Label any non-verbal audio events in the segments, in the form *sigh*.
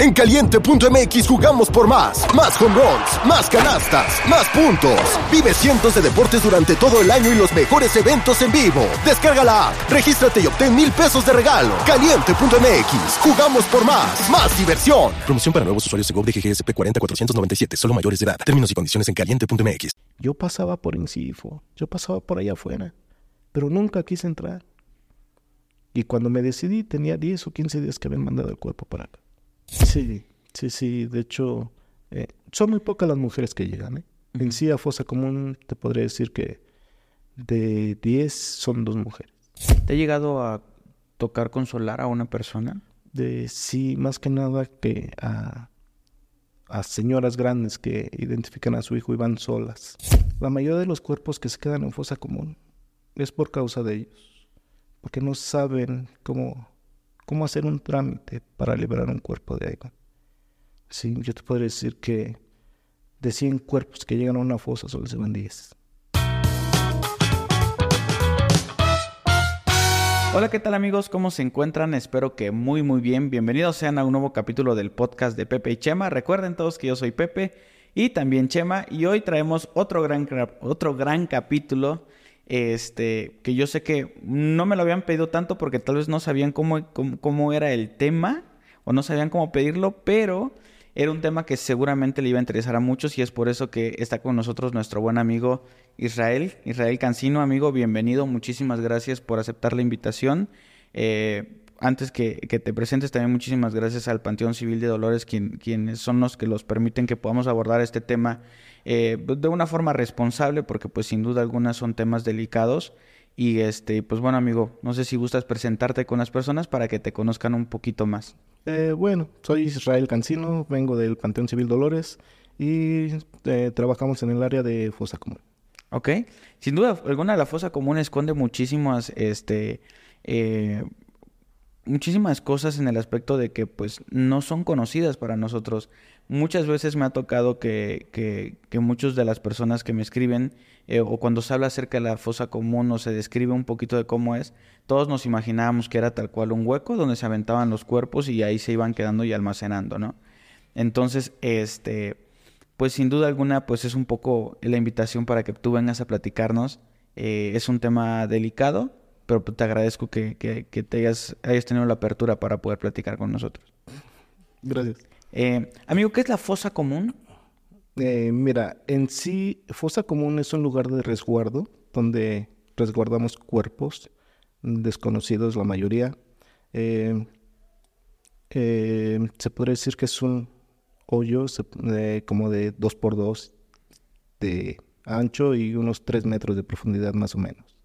En caliente.mx jugamos por más. Más home runs, más canastas, más puntos. Vive cientos de deportes durante todo el año y los mejores eventos en vivo. Descarga la app, regístrate y obtén mil pesos de regalo. Caliente.mx, jugamos por más. Más diversión. Promoción para nuevos usuarios de GOV de GGSP 40497, solo mayores de edad. Términos y condiciones en caliente.mx. Yo pasaba por Incifo, yo pasaba por allá afuera, pero nunca quise entrar. Y cuando me decidí, tenía 10 o 15 días que habían mandado el cuerpo para acá. Sí, sí, sí. De hecho, eh, son muy pocas las mujeres que llegan. ¿eh? En sí, a Fosa Común te podría decir que de 10 son dos mujeres. ¿Te ha llegado a tocar consolar a una persona? De sí, más que nada que a, a señoras grandes que identifican a su hijo y van solas. La mayoría de los cuerpos que se quedan en fosa común es por causa de ellos porque no saben cómo, cómo hacer un trámite para liberar un cuerpo de ahí. Sí, yo te podría decir que de 100 cuerpos que llegan a una fosa solo se van 10. Hola, ¿qué tal amigos? ¿Cómo se encuentran? Espero que muy muy bien. Bienvenidos sean a un nuevo capítulo del podcast de Pepe y Chema. Recuerden todos que yo soy Pepe y también Chema y hoy traemos otro gran, otro gran capítulo este, que yo sé que no me lo habían pedido tanto porque tal vez no sabían cómo, cómo, era el tema o no sabían cómo pedirlo, pero era un tema que seguramente le iba a interesar a muchos y es por eso que está con nosotros nuestro buen amigo Israel, Israel Cancino, amigo, bienvenido, muchísimas gracias por aceptar la invitación. Eh, antes que, te presentes, también muchísimas gracias al Panteón Civil de Dolores, quienes son los que los permiten que podamos abordar este tema eh, de una forma responsable, porque pues sin duda alguna son temas delicados. Y este, pues bueno, amigo, no sé si gustas presentarte con las personas para que te conozcan un poquito más. Eh, bueno, soy Israel Cancino, vengo del Panteón Civil Dolores y eh, trabajamos en el área de fosa común. Ok, sin duda alguna la fosa común esconde muchísimas, este, muchísimas cosas en el aspecto de que pues no son conocidas para nosotros. Muchas veces me ha tocado que, que, que muchas de las personas que me escriben eh, o cuando se habla acerca de la fosa común o se describe un poquito de cómo es, todos nos imaginábamos que era tal cual un hueco donde se aventaban los cuerpos y ahí se iban quedando y almacenando, ¿no? Entonces, este, pues sin duda alguna, pues es un poco la invitación para que tú vengas a platicarnos. Eh, es un tema delicado, pero te agradezco que, te hayas, hayas, tenido la apertura para poder platicar con nosotros. Gracias. Eh, amigo, ¿qué es la fosa común? Eh, mira, en sí, fosa común es un lugar de resguardo donde resguardamos cuerpos desconocidos, la mayoría. Eh, se podría decir que es un hoyo como de 2 por 2 de ancho y unos 3 metros de profundidad más o menos.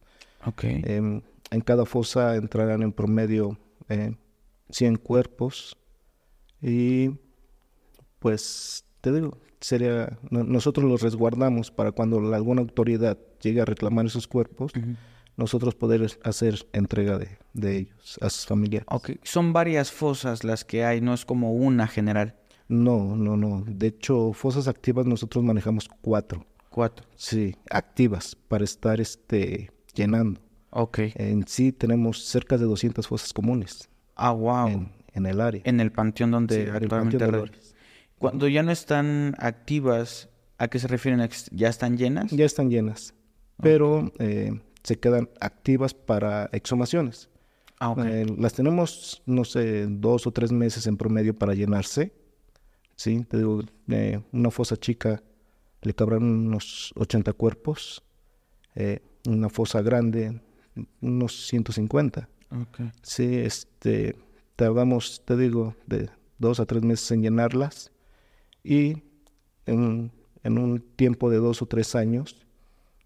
Okay. Em, en cada fosa entrarán en promedio 100 eh, cuerpos y pues te digo, sería, nosotros los resguardamos para cuando alguna autoridad llegue a reclamar esos cuerpos, nosotros poder hacer entrega de, de, ellos a sus familiares. Ok, son varias fosas las que hay, no es como una general. No, no, no. De hecho, fosas activas nosotros manejamos cuatro. Cuatro. Sí, activas para estar este, llenando. Ok. En sí tenemos cerca de 200 fosas comunes. Ah, wow. En, el área. En el panteón donde actualmente... Cuando ya no están activas, ¿a qué se refieren? ¿Ya están llenas? Ya están llenas. Pero eh, se quedan activas para exhumaciones. Ah, ok. Eh, las tenemos, no sé, dos o tres meses en promedio para llenarse. Sí, te digo, eh, una fosa chica le cabrán unos 80 cuerpos. una fosa grande unos 150. Okay. Sí, este, tardamos, te digo, de dos a tres meses en llenarlas y en, un tiempo de dos o tres años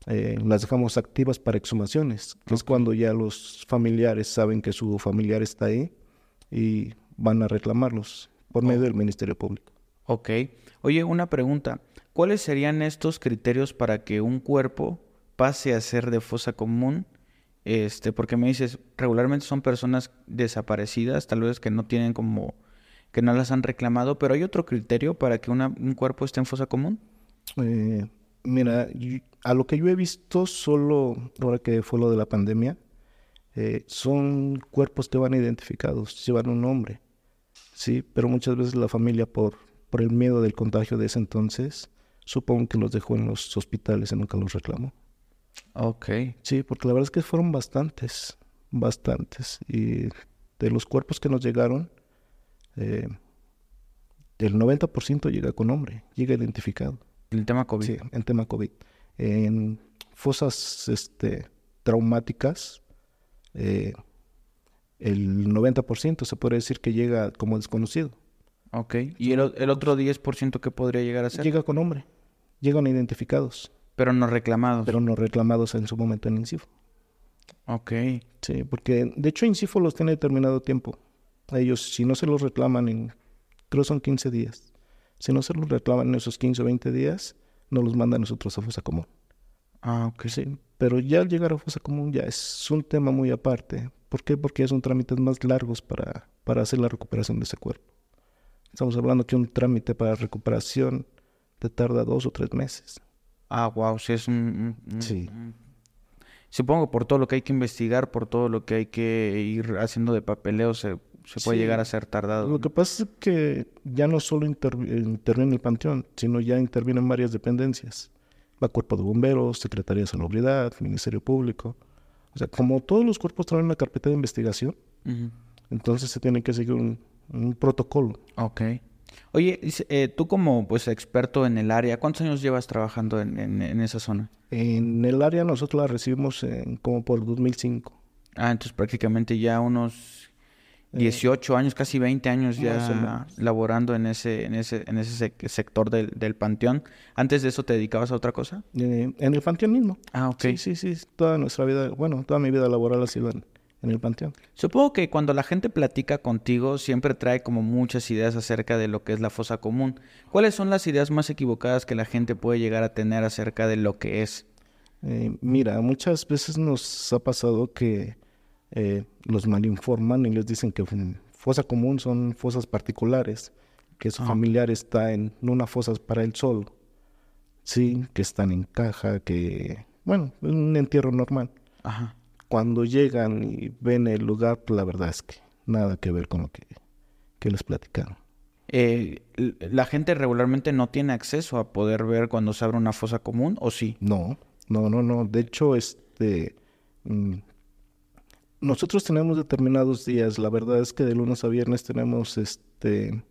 eh, las dejamos activas para exhumaciones, que es cuando ya los familiares saben que su familiar está ahí y van a reclamarlos por medio del Ministerio Público. Ok. Oye, una pregunta. ¿Cuáles serían estos criterios para que un cuerpo pase a ser de fosa común este, porque me dices, regularmente son personas desaparecidas, tal vez que no tienen como, que no las han reclamado, pero ¿hay otro criterio para que un cuerpo esté en fosa común? Eh, mira, a lo que yo he visto, solo ahora que fue lo de la pandemia, eh, son cuerpos que van identificados, llevan un nombre. Sí, pero muchas veces la familia por, por el miedo del contagio de ese entonces, supongo que los dejó en los hospitales y nunca los reclamó. Ok. Sí, porque la verdad es que fueron bastantes, bastantes. Y de los cuerpos que nos llegaron, eh, el 90% llega con nombre, llega identificado. El tema COVID. Sí, en tema COVID. En fosas este, traumáticas, eh, el 90% se puede decir que llega como desconocido. Ok. ¿Y el, el otro 10% qué podría llegar a ser? Llega con nombre, llegan identificados, Pero no reclamados. pero no reclamados en su momento en INCIFO. Ok. Sí, porque de hecho INCIFO los tiene determinado tiempo. A ellos, si no se los reclaman en, creo son 15 días. Si no se los reclaman en esos 15 o 20 días, no los mandan a nosotros a fosa común. Ah, ok. Sí, pero ya al llegar a fosa común ya es un tema muy aparte. ¿Por qué? Porque son trámites más largos para, para hacer la recuperación de ese cuerpo. Estamos hablando que un trámite para recuperación te tarda dos o tres meses. Ah, wow. Sí, es un... Sí. un- Supongo por todo lo que hay que investigar, por todo lo que hay que ir haciendo de papeleo, se, se puede Sí. llegar a ser tardado. Lo que pasa es que ya no solo intervi- interviene el panteón, sino ya intervienen varias dependencias. Va Cuerpo de Bomberos, Secretaría de Salubridad, Ministerio Público. O sea, como todos los cuerpos traen una carpeta de investigación, entonces se tiene que seguir un, un protocolo. Ok. Oye, eh, tú como pues experto en el área, ¿cuántos años llevas trabajando en, en- en esa zona? En el área nosotros la recibimos en- como por 2005. Ah, entonces prácticamente ya unos 18 años, casi 20 años Eh, ya laborando en ese, en ese, en ese sec- sector del, del panteón. ¿Antes de eso te dedicabas a otra cosa? Eh, en el panteón mismo. Ah, ok. Sí, sí, sí. Toda nuestra vida, bueno, toda mi vida laboral ha sido en, en el panteón. Supongo que cuando la gente platica contigo siempre trae como muchas ideas acerca de lo que es la fosa común. ¿Cuáles son las ideas más equivocadas que la gente puede llegar a tener acerca de lo que es? Eh, mira, muchas veces nos ha pasado que eh, los malinforman y les dicen que fosa común son fosas particulares, que su Ah. familiar está en una fosa para él solo. Sí, que están en caja, que, bueno, un entierro normal. Ajá. Cuando llegan y ven el lugar, pues, la verdad es que nada que ver con lo que, que les platicaron. Eh, ¿La gente regularmente no tiene acceso a poder ver cuando se abre una fosa común o sí? No, no, no, no. De hecho, este, mm, nosotros tenemos determinados días. La verdad es que de lunes a viernes tenemos, este,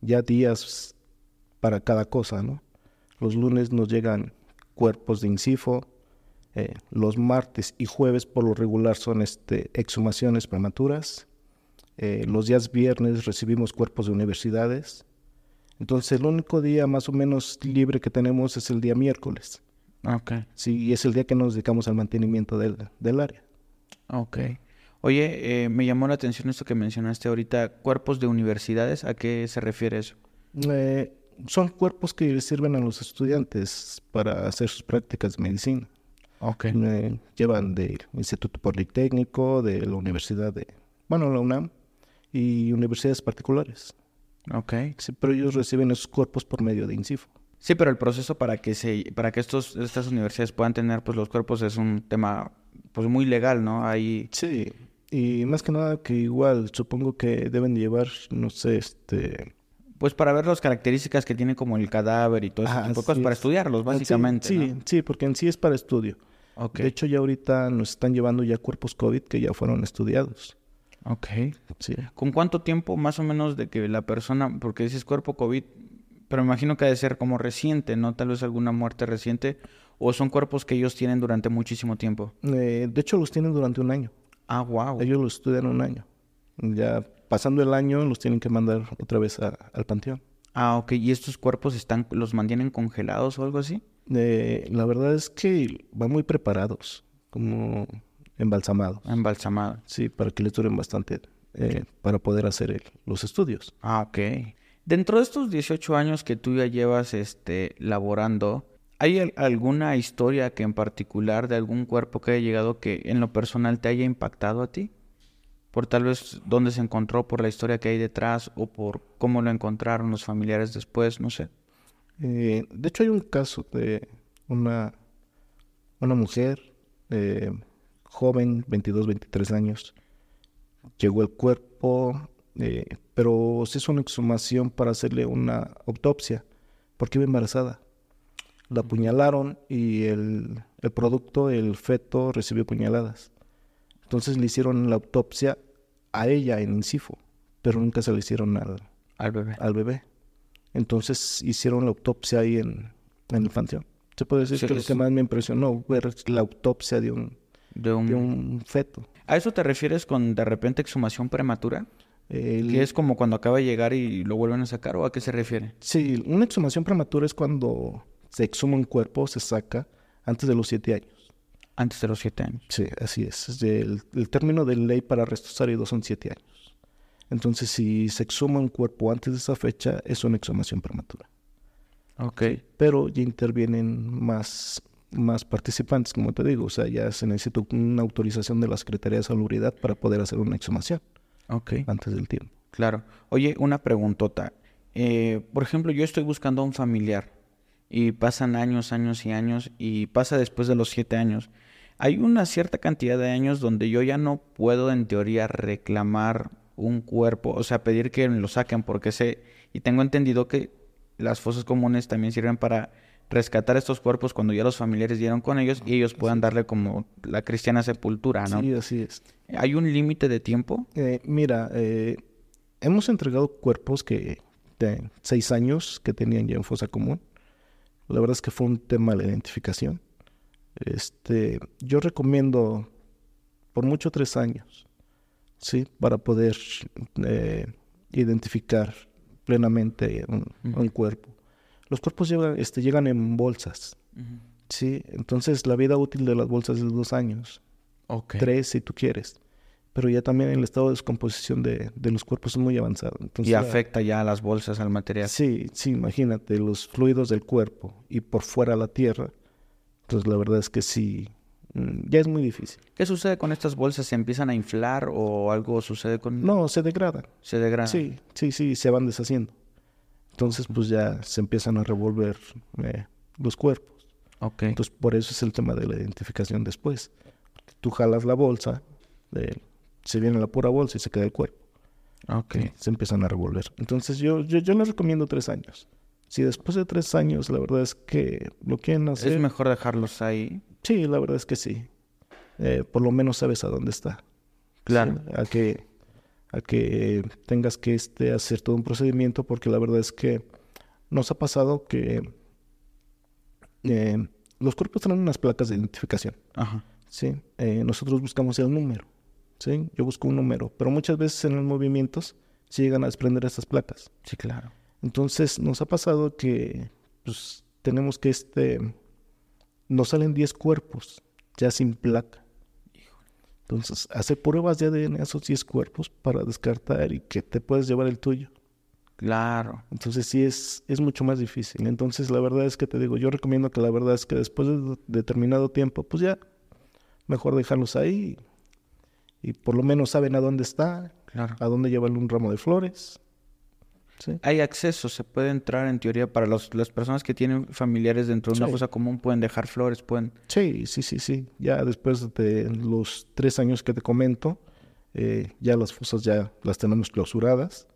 ya días para cada cosa, ¿no? Los lunes nos llegan cuerpos de incifo. Eh, los martes y jueves por lo regular son, este, exhumaciones prematuras. eh, los días viernes recibimos cuerpos de universidades. Entonces, el único día más o menos libre que tenemos es el día miércoles. Ok. Sí, y es el día que nos dedicamos al mantenimiento del, del área. Ok. Oye, eh, me llamó la atención esto que mencionaste ahorita, cuerpos de universidades, ¿a qué se refiere eso? Son cuerpos que sirven a los estudiantes para hacer sus prácticas de medicina. Ok. Eh, llevan del Instituto Politécnico, de la Universidad de, bueno, la UNAM, y universidades particulares. Ok. Sí, pero ellos reciben esos cuerpos por medio de INCIFO. Sí, pero el proceso para que se, para que estos, estas universidades puedan tener pues los cuerpos es un tema pues muy legal, ¿no? Ahí Sí, y más que nada que igual supongo que deben llevar, no sé, este... pues para ver las características que tiene como el cadáver y todo ese Ah, tipo de cosas, para es. estudiarlos, Sí, básicamente. Sí, ¿no? sí, porque en sí es para estudio. De hecho, ya ahorita nos están llevando ya cuerpos COVID que ya fueron estudiados. Ok. Sí. ¿Con cuánto tiempo más o menos de que la persona, porque dices cuerpo COVID, pero me imagino que ha de ser como reciente, ¿no? Tal vez alguna muerte reciente, o son cuerpos que ellos tienen durante muchísimo tiempo. Eh, de hecho, los tienen durante un año. Ah, wow. Ellos los estudian un año. Ya pasando el año, los tienen que mandar otra vez a- al panteón. Ah, ok. ¿Y estos cuerpos están, los mantienen congelados o algo así? Eh, la verdad es que van muy preparados, como embalsamados. Embalsamados. Sí, para que les duren bastante, eh, para poder hacer el- los estudios. Ah, ok. Dentro de estos 18 años que tú ya llevas este, laborando, ¿hay al- alguna historia que en particular de algún cuerpo que haya llegado que en lo personal te haya impactado a ti? Por tal vez dónde se encontró, por la historia que hay detrás o por cómo lo encontraron los familiares después, no sé. Eh, de hecho, hay un caso de una, una mujer eh, joven, 22, 23 años. Llegó el cuerpo, eh, pero se hizo una exhumación para hacerle una autopsia, porque iba embarazada. La apuñalaron y el, el producto, el feto, recibió puñaladas. Entonces le hicieron la autopsia a ella en Incifo, pero nunca se le hicieron al, Al bebé. al bebé. Entonces hicieron la autopsia ahí en, en el panteón. Se puede decir Sí, que lo es- que más me impresionó ver la autopsia de un, De un... de un feto. ¿A eso te refieres con de repente exhumación prematura? El- Que es como cuando acaba de llegar y lo vuelven a sacar o a qué se refiere? Sí, una exhumación prematura es cuando se exhuma un cuerpo, se saca antes de los siete años. Antes de los siete años. Sí, así es. Del- el término de ley para arrestos áridos son siete años. Entonces, si se exhuma un cuerpo antes de esa fecha, es una exhumación prematura. Ok. Pero ya intervienen más, más participantes, como te digo. O sea, ya se necesita una autorización de la Secretaría de Salubridad para poder hacer una exhumación Ok. antes del tiempo. Claro. Oye, una preguntota. Eh, por ejemplo, yo estoy buscando a un familiar y pasan años, años y años y pasa después de los siete años. Hay una cierta cantidad de años donde yo ya no puedo en teoría reclamar un cuerpo, o sea, pedir que lo saquen porque sé y tengo entendido que las fosas comunes también sirven para rescatar estos cuerpos cuando ya los familiares dieron con ellos y ellos puedan darle como la cristiana sepultura, ¿no? Sí, así es. ¿Hay un límite de tiempo? Eh, mira, eh, hemos entregado cuerpos que de seis años que tenían ya en fosa común. La verdad es que fue un tema de la identificación. Este, yo recomiendo por mucho tres años, sí, para poder eh, identificar plenamente un, un cuerpo. Los cuerpos llegan, este, llegan en bolsas, sí, entonces la vida útil de las bolsas es dos años tres si tú quieres. Pero ya también el estado de descomposición de, de los cuerpos es muy avanzado. Entonces, Y afecta ya a las bolsas, al material. Sí, sí, imagínate, los fluidos del cuerpo y por fuera la tierra. Entonces la verdad es que sí, ya es muy difícil. ¿Qué sucede con estas bolsas? ¿Se empiezan a inflar o algo sucede con...? No, se degradan. Se degradan. Sí, sí, sí, se van deshaciendo. Entonces pues ya se empiezan a revolver eh, los cuerpos. Ok. Entonces por eso es el tema de la identificación después. Tú jalas la bolsa, eh, se viene la pura bolsa y se queda el cuerpo. ok. se empiezan a revolver. Entonces yo, yo, yo les recomiendo tres años. Si después de tres años la verdad es que lo quieren hacer, Es mejor dejarlos ahí. Sí, la verdad es que sí. Eh, por lo menos sabes a dónde está. Claro. Sí, a que a que tengas que este, hacer todo un procedimiento porque la verdad es que nos ha pasado que eh, los cuerpos traen unas placas de identificación. Ajá. Sí, eh, nosotros buscamos el número. Sí, yo busco un número, pero muchas veces en los movimientos se llegan a desprender estas placas. Sí, claro. Entonces nos ha pasado que pues, tenemos que este nos salen 10 cuerpos ya sin placa. Entonces, hacer pruebas de ADN a esos 10 cuerpos para descartar y que te puedes llevar el tuyo. Claro. Entonces sí es, es mucho más difícil. Entonces la verdad es que te digo, yo recomiendo que la verdad es que después de determinado tiempo, pues ya, mejor dejarlos ahí y, por lo menos saben a dónde está, Claro. a dónde llevarle un ramo de flores. Sí, Hay acceso, se puede entrar en teoría para los- las personas que tienen familiares dentro de una Sí. fosa común, pueden dejar flores, pueden... sí, sí, sí. sí. Ya después de los tres años que te comento, eh, ya las fosas ya las tenemos clausuradas.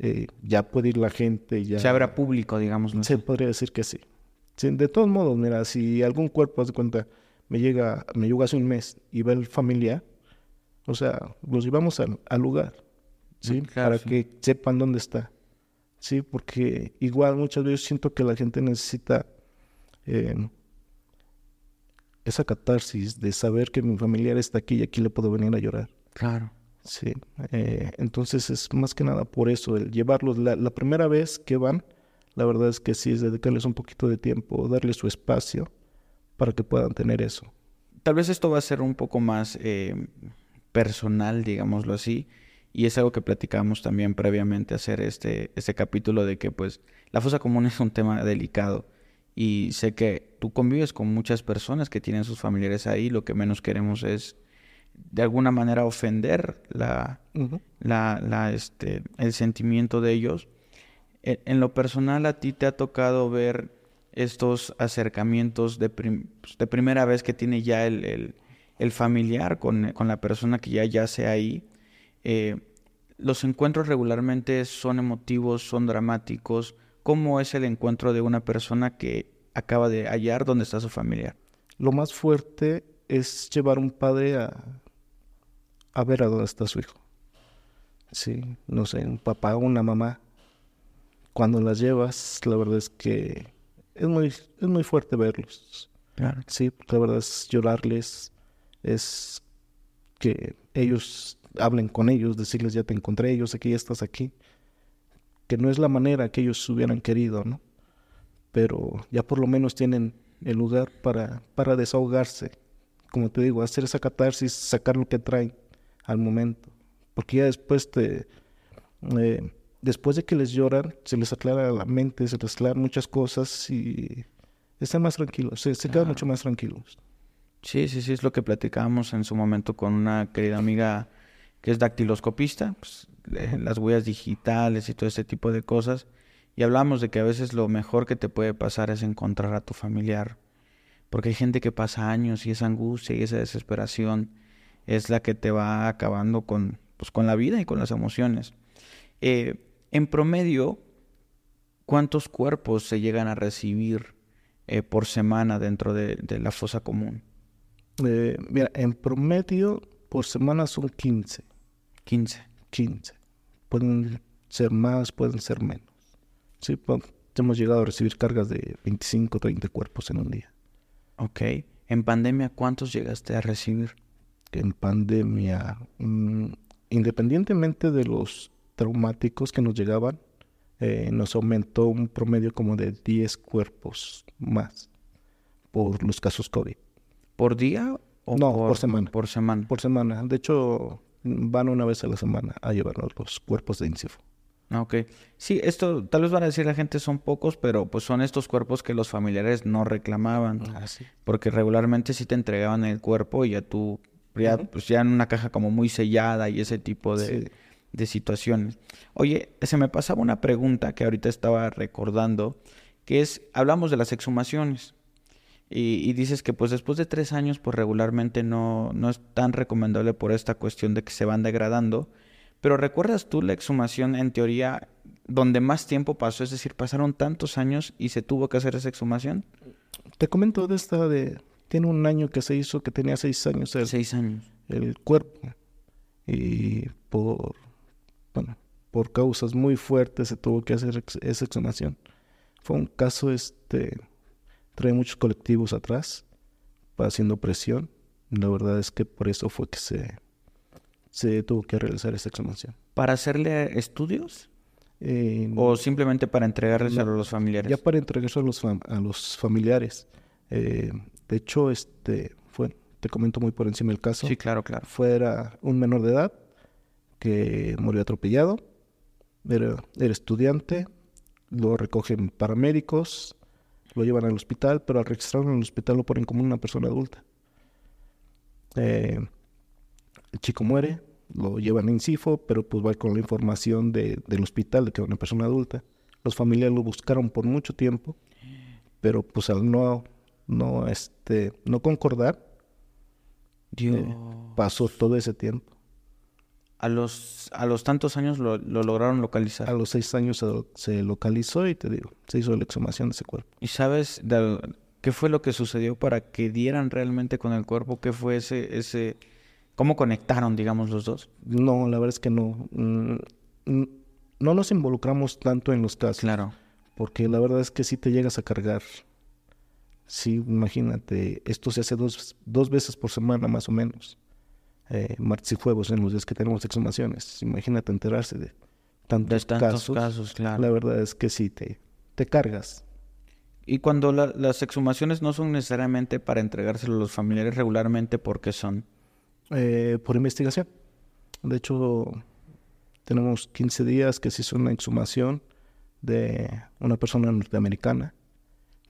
eh, ya puede ir la gente, ya... Se a público, digamos. ¿no? Se podría decir que sí. Sí, De todos modos, mira, si algún cuerpo, haz de cuenta, me llega, me llegó hace un mes y va el familiar, o sea, los llevamos al, al lugar, ¿sí? Mm, claro, Para que sepan dónde está, ¿sí? Porque igual muchas veces siento que la gente necesita eh, esa catarsis de saber que mi familiar está aquí y aquí le puedo venir a llorar. Claro. Sí, eh, entonces es más que nada por eso, el llevarlos, la, la primera vez que van, la verdad es que sí, es dedicarles un poquito de tiempo, darles su espacio para que puedan tener eso. Tal vez esto va a ser un poco más eh, personal, digámoslo así, y es algo que platicábamos también previamente hacer este, este capítulo de que pues la fosa común es un tema delicado y sé que tú convives con muchas personas que tienen sus familiares ahí, lo que menos queremos es de alguna manera ofender la, la, la, este, el sentimiento de ellos. En, en lo personal, a ti te ha tocado ver estos acercamientos de, prim- pues, de primera vez que tiene ya el, el- el familiar con, con la persona que ya yace ahí. Eh, los encuentros regularmente son emotivos, son dramáticos. ¿Cómo es el encuentro de una persona que acaba de hallar donde está su familiar? Lo más fuerte es llevar un padre a, a ver a dónde está su hijo. Sí, no sé, un papá o una mamá. Cuando las llevas, la verdad es que es muy, es muy fuerte verlos. Claro. Sí, la verdad es llorarles, es que ellos hablen con ellos, decirles ya te encontré, yo sé que ya estás aquí. Que no es la manera que ellos hubieran querido, ¿no? Pero ya por lo menos tienen el lugar para, para desahogarse. Como te digo, hacer esa catarsis, sacar lo que traen al momento. Porque ya después te... eh, después de que les lloran, se les aclara la mente, se les aclaran muchas cosas y están más tranquilos, se, se quedan mucho más tranquilos. Sí, sí, sí, es lo que platicábamos en su momento con una querida amiga que es dactiloscopista, pues, eh, las huellas digitales y todo ese tipo de cosas. Y hablamos de que a veces lo mejor que te puede pasar es encontrar a tu familiar. Porque hay gente que pasa años y esa angustia y esa desesperación es la que te va acabando con, pues, con la vida y con las emociones. Eh, en promedio, ¿cuántos cuerpos se llegan a recibir eh, por semana dentro de, la fosa común? Eh, mira, en promedio por semana son 15, 15. 15. Pueden ser más, pueden ser menos. Sí, hemos llegado a recibir cargas de 25, 30 cuerpos en un día. Ok. En pandemia, ¿cuántos llegaste a recibir? En pandemia, mm, independientemente de los traumáticos que nos llegaban, eh, nos aumentó un promedio como de 10 cuerpos más por los casos COVID. ¿Por día o No, por semana. Por semana. Por semana. De hecho, van una vez a la semana a llevarnos los cuerpos de INCIFO. Ah, Ok. Sí, esto tal vez van a decir la gente son pocos, pero pues son estos cuerpos que los familiares no reclamaban. Así. Porque regularmente sí te entregaban el cuerpo y ya tú, ya, pues ya en una caja como muy sellada y ese tipo de, Sí. de situaciones. Oye, se me pasaba una pregunta que ahorita estaba recordando, que es, hablamos de las exhumaciones. Y, y dices que pues después de tres años pues regularmente no, no es tan recomendable por esta cuestión de que se van degradando. Pero ¿recuerdas tú la exhumación en teoría donde más tiempo pasó? Es decir, pasaron tantos años y se tuvo que hacer esa exhumación. Te comento de esta de... Tiene un año que se hizo que tenía seis años el, Seis años. el cuerpo. Y por... Bueno, por causas muy fuertes se tuvo que hacer ex- esa exhumación. Fue un caso, este... Trae muchos colectivos atrás, haciendo presión. La verdad es que por eso fue que se, se tuvo que realizar esa exhumación. ¿Para hacerle estudios? Eh, ¿O simplemente para entregarles a No, los familiares? ya para entregarse a los, fam- a los familiares. Eh, de hecho, este fue, te comento muy por encima el caso. Sí, claro, claro. Fuera un menor de edad que murió atropellado. Era, era estudiante. Lo recogen paramédicos. Lo llevan al hospital, pero al registrarlo en el hospital lo ponen como una persona adulta. Eh, el chico muere, lo llevan a Incifo, pero pues va con la información de- del hospital de que era una persona adulta. Los familiares lo buscaron por mucho tiempo, pero pues al no, no, este, no concordar, eh, pasó todo ese tiempo. A los, a los tantos años lo, lo lograron localizar. A los seis años se, se localizó y te digo, se hizo la exhumación de ese cuerpo. ¿Y sabes de qué fue lo que sucedió para que dieran realmente con el cuerpo? ¿Qué fue ese, ese, cómo conectaron, digamos, los dos? No, la verdad es que no. mm, mm, no nos involucramos tanto en los casos. Claro. Porque la verdad es que sí te llegas a cargar. Sí, imagínate, esto se hace dos, dos veces por semana más o menos. Eh, martes y jueves en los días que tenemos exhumaciones. Imagínate enterarse de tantos, De tantos casos. casos, claro. La verdad es que sí, te, te cargas. Y cuando la- las exhumaciones no son necesariamente para entregárselo a los familiares regularmente, ¿por qué son? Eh, por investigación. De hecho, tenemos 15 días que se hizo una exhumación de una persona norteamericana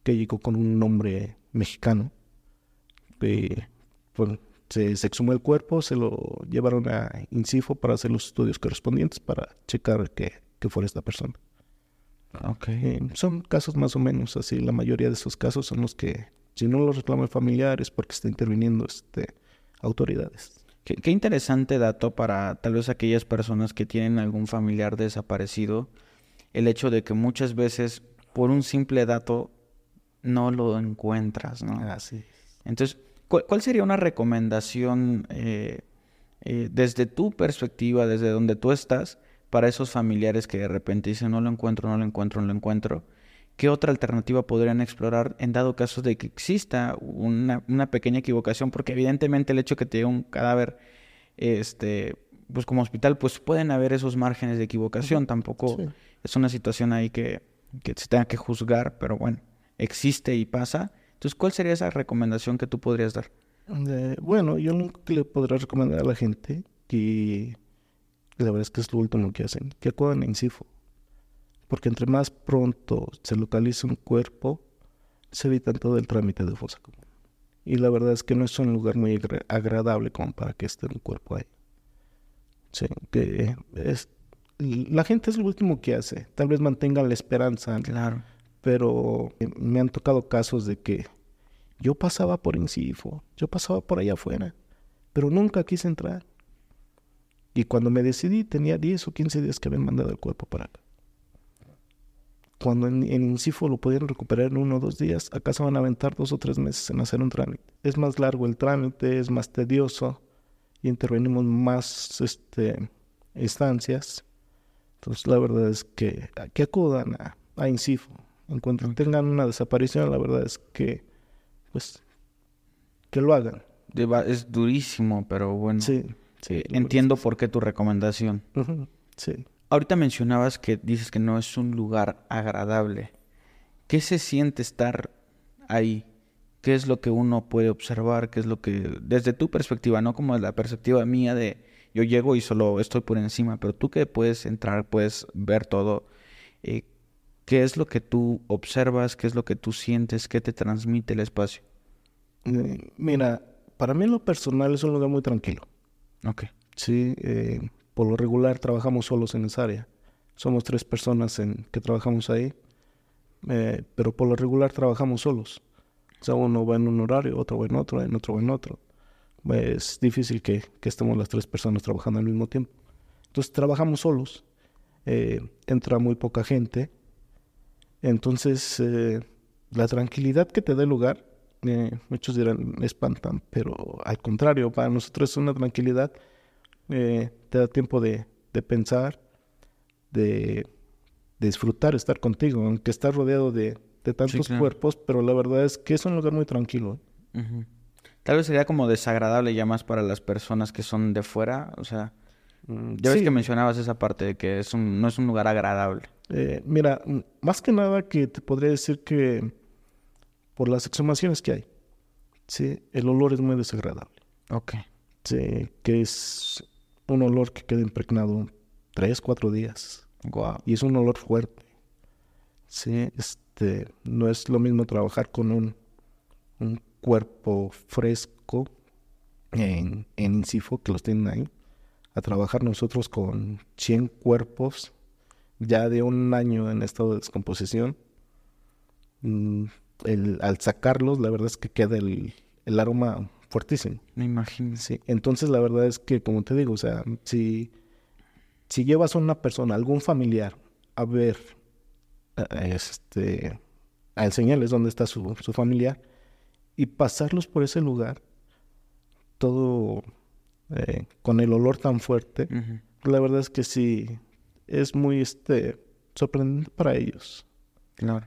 que llegó con un nombre mexicano. Y, bueno, se, se exhumó el cuerpo, se lo llevaron a Incifo para hacer los estudios correspondientes para checar que, que fuera esta persona. Ok. Eh, son casos más o menos así. La mayoría de esos casos son los que, si no los reclaman familiares, porque está interviniendo este, autoridades. Qué, interesante dato para tal vez aquellas personas que tienen algún familiar desaparecido. El hecho de que muchas veces por un simple dato no lo encuentras, ¿no? Así. Entonces, ¿cuál, sería una recomendación eh, eh, desde tu perspectiva, desde donde tú estás, para esos familiares que de repente dicen no lo encuentro, no lo encuentro, no lo encuentro? ¿Qué otra alternativa podrían explorar en dado caso de que exista una, pequeña equivocación? Porque evidentemente el hecho de que te llegue un cadáver, este, pues como hospital, pues pueden haber esos márgenes de equivocación. Tampoco es una situación ahí que, que se tenga que juzgar, pero bueno, existe y pasa. Entonces, ¿cuál sería esa recomendación que tú podrías dar? bueno, yo lo que le podría recomendar a la gente que la verdad es que es lo último que hacen, que acudan en CIFO porque entre más pronto se localiza un cuerpo, se evita todo el trámite de fosa común. Y la verdad es que no es un lugar muy agradable como para que esté un cuerpo ahí. Sí, que es, la gente es lo último que hace. Tal vez mantengan la esperanza. Claro. Pero me han tocado casos de que yo pasaba por Incifo, yo pasaba por allá afuera, pero nunca quise entrar. Y cuando me decidí, tenía 10 o 15 días que habían mandado el cuerpo para acá cuando en, en Incifo lo pudieron recuperar en uno o dos días, acá se van a aventar dos o tres meses en hacer un trámite. Es más largo el trámite, es más tedioso y intervenimos más este, instancias. Entonces, la verdad es que, que acudan a, a Incifo. En cuanto tengan una desaparición, la verdad es que, pues, que lo hagan. Es durísimo, pero bueno. Sí. sí entiendo por qué tu recomendación. Sí. Ahorita mencionabas que dices que no es un lugar agradable. ¿Qué se siente estar ahí? ¿Qué es lo que uno puede observar? ¿Qué es lo que, desde tu perspectiva, no como la perspectiva mía de yo llego y solo estoy por encima, pero tú que puedes entrar, puedes ver todo, eh, ¿qué es lo que tú observas? ¿Qué es lo que tú sientes? ¿Qué te transmite el espacio? Eh, mira, para mí en lo personal es un lugar muy tranquilo. Ok. Sí, eh, por lo regular trabajamos solos en esa área. Somos tres personas en, que trabajamos ahí, eh, pero por lo regular trabajamos solos. O sea, uno va en un horario, otro va en otro, en otro va en otro. Es difícil que, que estemos las tres personas trabajando al mismo tiempo. Entonces trabajamos solos. Eh, entra muy poca gente. Entonces, eh, la tranquilidad que te da el lugar, muchos dirán, espantan, pero al contrario, para nosotros es una tranquilidad eh, te da tiempo de, pensar, de, disfrutar estar contigo, aunque estás rodeado de, tantos cuerpos, pero la verdad es que es un lugar muy tranquilo. Tal vez sería como desagradable ya más para las personas que son de fuera, o sea, ya ves que mencionabas esa parte de que es un, no es un lugar agradable. Eh, mira, más que nada que te podría decir que por las exhumaciones que hay, sí, el olor es muy desagradable. Ok. Sí, que es un olor que queda impregnado tres, cuatro días. Y es un olor fuerte. Sí, este, no es lo mismo trabajar con un, un cuerpo fresco en, en Incifo, que los tienen ahí, a trabajar nosotros con 100 cuerpos ya de un año en estado de descomposición. Mm, el, al sacarlos, la verdad es que queda el, el aroma fuertísimo. Me imagino. Sí, entonces la verdad es que, como te digo, o sea, si, si llevas a una persona, algún familiar, a ver, este, a enseñarles dónde está su, su familiar y pasarlos por ese lugar, todo eh, con el olor tan fuerte, la verdad es que sí, es muy este, sorprendente para ellos. Claro.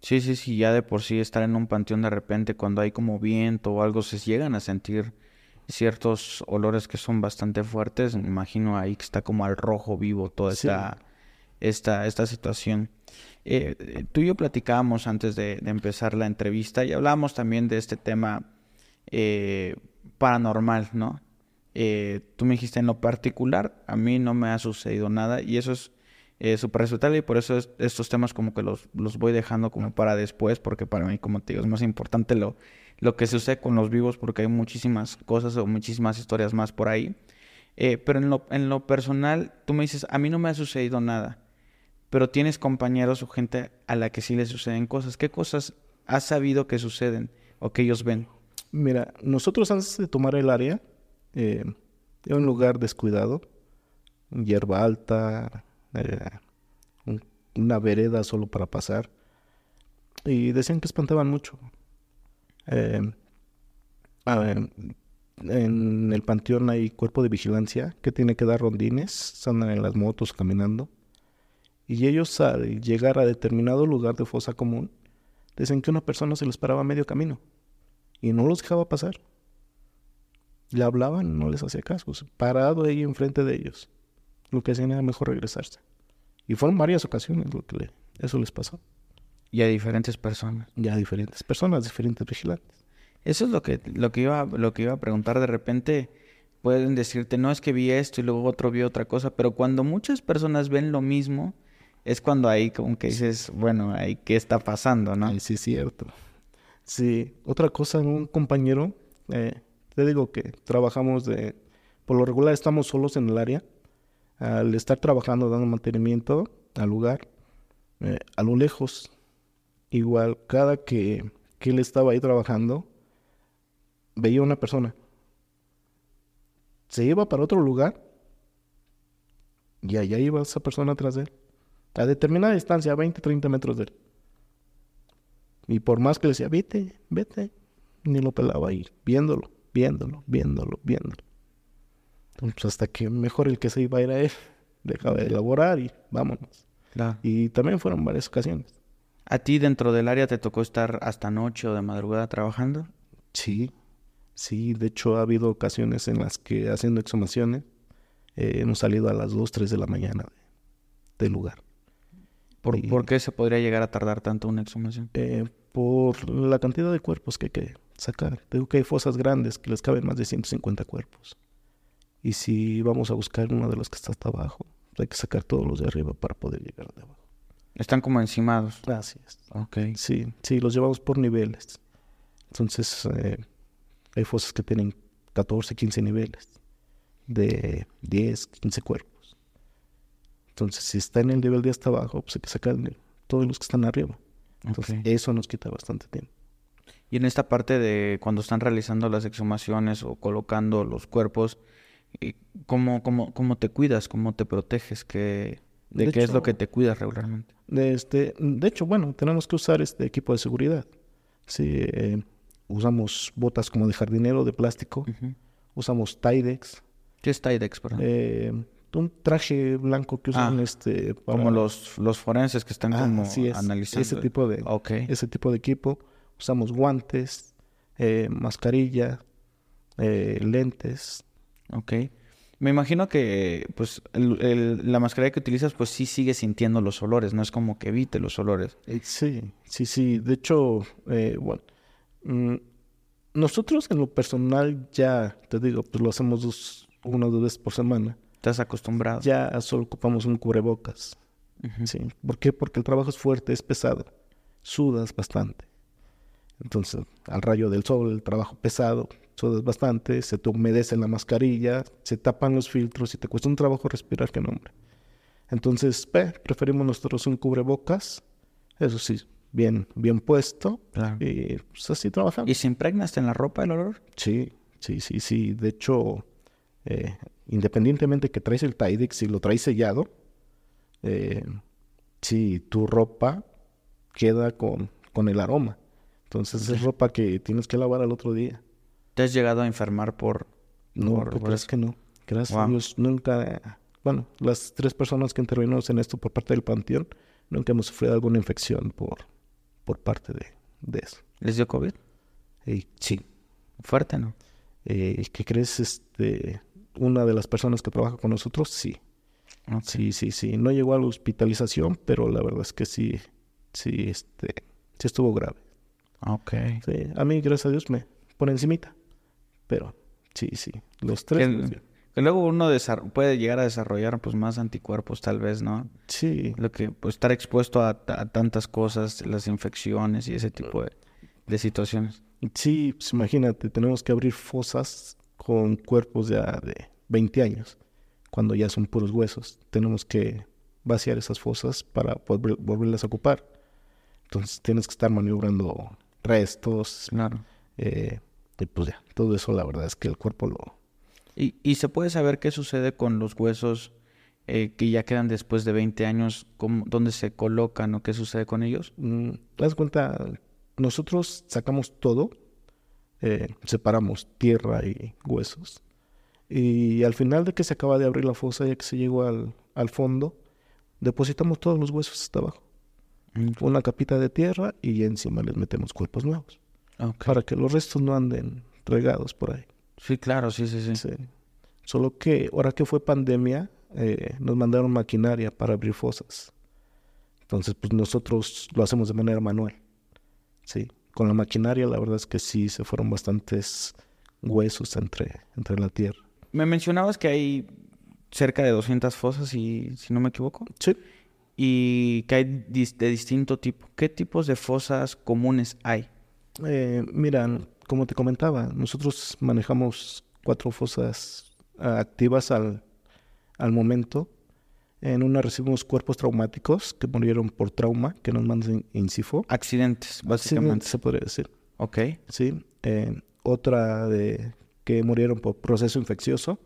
Sí, sí, sí, ya de por sí estar en un panteón de repente cuando hay como viento o algo se llegan a sentir ciertos olores que son bastante fuertes. Me imagino ahí que está como al rojo vivo toda esta, esta, esta situación. Eh, tú y yo platicábamos antes de, empezar la entrevista y hablábamos también de este tema eh, paranormal, ¿no? tú me dijiste en lo particular, a mí no me ha sucedido nada y eso es eh, súper respetable y por eso estos temas como que los, los voy dejando como para después, porque para mí, como te digo, es más importante lo, lo que sucede con los vivos porque hay muchísimas cosas o muchísimas historias más por ahí. Eh, pero en lo, en lo personal, tú me dices, a mí no me ha sucedido nada, pero tienes compañeros o gente a la que sí le suceden cosas. ¿Qué cosas has sabido que suceden o que ellos ven? Mira, nosotros antes de tomar el área, Eh, era un lugar descuidado, hierba alta, eh, un- una vereda solo para pasar. Y decían que espantaban mucho. Eh, ah, en el panteón hay cuerpo de vigilancia que tiene que dar rondines, andan en las motos caminando. Y ellos al llegar a determinado lugar de fosa común, dicen que una persona se los paraba a medio camino y no los dejaba pasar. Le hablaban, no les hacía caso, parado ahí enfrente de ellos. Lo que hacían era mejor regresarse. Y fueron varias ocasiones lo que le- eso les pasó. Y a diferentes personas. Ya diferentes personas, diferentes vigilantes. Eso es lo que, lo que iba, lo que iba a preguntar. De repente pueden decirte, no es que vi esto y luego otro vio otra cosa, pero cuando muchas personas ven lo mismo, es cuando ahí como que dices, bueno, ahí qué está pasando, ¿no? Sí, es cierto. Sí, otra cosa, un compañero, eh, te digo que trabajamos de, por lo regular estamos solos en el área. Al estar trabajando, dando mantenimiento al lugar, eh, a lo lejos, igual, cada que, que él estaba ahí trabajando, veía una persona. Se iba para otro lugar y allá iba esa persona atrás de él. A determinada distancia, a 20, 30 metros de él. Y por más que le decía, vete, vete, ni lo pelaba ahí, viéndolo, viéndolo, viéndolo, viéndolo. Entonces, hasta que mejor el que se iba a ir a él, *laughs* dejaba de elaborar y vámonos. Claro. Y también fueron varias ocasiones. ¿A ti dentro del área te tocó estar hasta noche o de madrugada trabajando? Sí, sí, de hecho ha habido ocasiones en las que haciendo exhumaciones eh, hemos salido a las 2, 3 de la mañana de- del lugar. ¿Por, Y- por qué se podría llegar a tardar tanto una exhumación? Eh, por la cantidad de cuerpos que hay que sacar. Tengo que hay fosas grandes que les caben más de 150 cuerpos. Y si vamos a buscar uno de los que está hasta abajo, hay que sacar todos los de arriba para poder llegar de abajo. Están como encimados. Así es. Ok. Sí, sí, los llevamos por niveles. Entonces, eh, hay fosas que tienen 14, 15 niveles de 10, 15 cuerpos. Entonces, si está en el nivel de hasta abajo, pues hay que sacar todos los que están arriba. Entonces, eso nos quita bastante tiempo. Y en esta parte de cuando están realizando las exhumaciones o colocando los cuerpos, eh, ¿cómo, cómo, cómo te cuidas? ¿Cómo te proteges? ¿Qué, ¿De, De qué es lo que te cuidas regularmente? De, este, de hecho, bueno, tenemos que usar este equipo de seguridad. Sí, eh, usamos botas como de jardinero de plástico, usamos Tidex, ¿Qué es Tidex, perdón? eh, un traje blanco que usan Ah, este para- como los, los forenses que están Ah, como es, analizando. ese tipo de ese tipo de equipo. Usamos guantes, eh, mascarilla, eh, lentes. Ok. Me imagino que pues el- el- la mascarilla que utilizas pues sí sigue sintiendo los olores, no es como que evite los olores. Eh, sí, sí, sí. De hecho, eh, bueno, mm, nosotros en lo personal ya, te digo, pues lo hacemos dos, una o dos veces por semana. Estás acostumbrado. Ya solo ocupamos un cubrebocas. Sí. ¿Por qué? Porque el trabajo es fuerte, es pesado. Sudas bastante. Entonces, al rayo del sol, el trabajo pesado, sudas bastante, se te humedece la mascarilla, se tapan los filtros y te cuesta un trabajo respirar que nombre. Entonces, preferimos nosotros un cubrebocas, eso sí, bien, bien puesto, Claro. y pues así trabajamos. ¿Y se impregna hasta en la ropa el olor? Sí, sí, sí, sí. De hecho, eh, independientemente que traes el Tidex y lo traes sellado, eh, sí, tu ropa queda con, con el aroma. Entonces es ropa que tienes que lavar al otro día. ¿Te has llegado a enfermar por...? No, por- ¿qué por eso? que no? Gracias a Wow. Dios, nunca... Bueno, las tres personas que intervenimos en esto por parte del Panteón, nunca hemos sufrido alguna infección por, por parte de, de eso. ¿Les dio COVID? Y sí, Fuerte, ¿no? Eh, ¿Qué crees? Este, una de las personas que trabaja con nosotros, sí. Sí, sí, sí. No llegó a la hospitalización, pero la verdad es que sí, sí, este, sí estuvo grave. Ok. Sí, a mí, gracias a Dios, me por encimita. Pero sí, sí. Los tres. Que-. Que luego uno puede llegar a desarrollar pues más anticuerpos tal vez, ¿no? Sí, Lo que pues estar expuesto a, a tantas cosas, las infecciones y ese tipo de, de situaciones. sí, pues imagínate, tenemos que abrir fosas con cuerpos ya de 20 años, cuando ya son puros huesos. Tenemos que vaciar esas fosas para poder volverlas a ocupar. Entonces tienes que estar maniobrando restos, Claro. eh, y pues ya, todo eso la verdad es que el cuerpo lo, ¿Y, y se puede saber qué sucede con los huesos eh, que ya quedan después de 20 años? ¿Cómo- ¿Dónde se colocan o qué sucede con ellos? Mm, ¿Te das cuenta? Nosotros sacamos todo, eh, separamos tierra y huesos. Y al final de que se acaba de abrir la fosa, ya que se llegó al, al fondo, depositamos todos los huesos hasta abajo. Una capita de tierra y encima les metemos cuerpos nuevos. Ok. Para que los restos no anden regados por ahí. Sí, claro, sí, sí, sí. Sí. Solo que ahora que fue pandemia, eh, nos mandaron maquinaria para abrir fosas. Entonces, pues nosotros lo hacemos de manera manual. Sí. Con la maquinaria, la verdad es que sí se fueron bastantes huesos entre, entre la tierra. Me mencionabas que hay cerca de 200 fosas, y, si no me equivoco, Sí. y que hay de distinto tipo. ¿Qué tipos de fosas comunes hay? Eh, mira, como te comentaba, nosotros manejamos cuatro fosas ah, activas al, al momento. En una recibimos cuerpos traumáticos que murieron por trauma, que nos mandan INCIFO. Accidentes, Sí, básicamente. se podría decir. Ok. Sí. Eh, otra de que murieron por proceso infeccioso.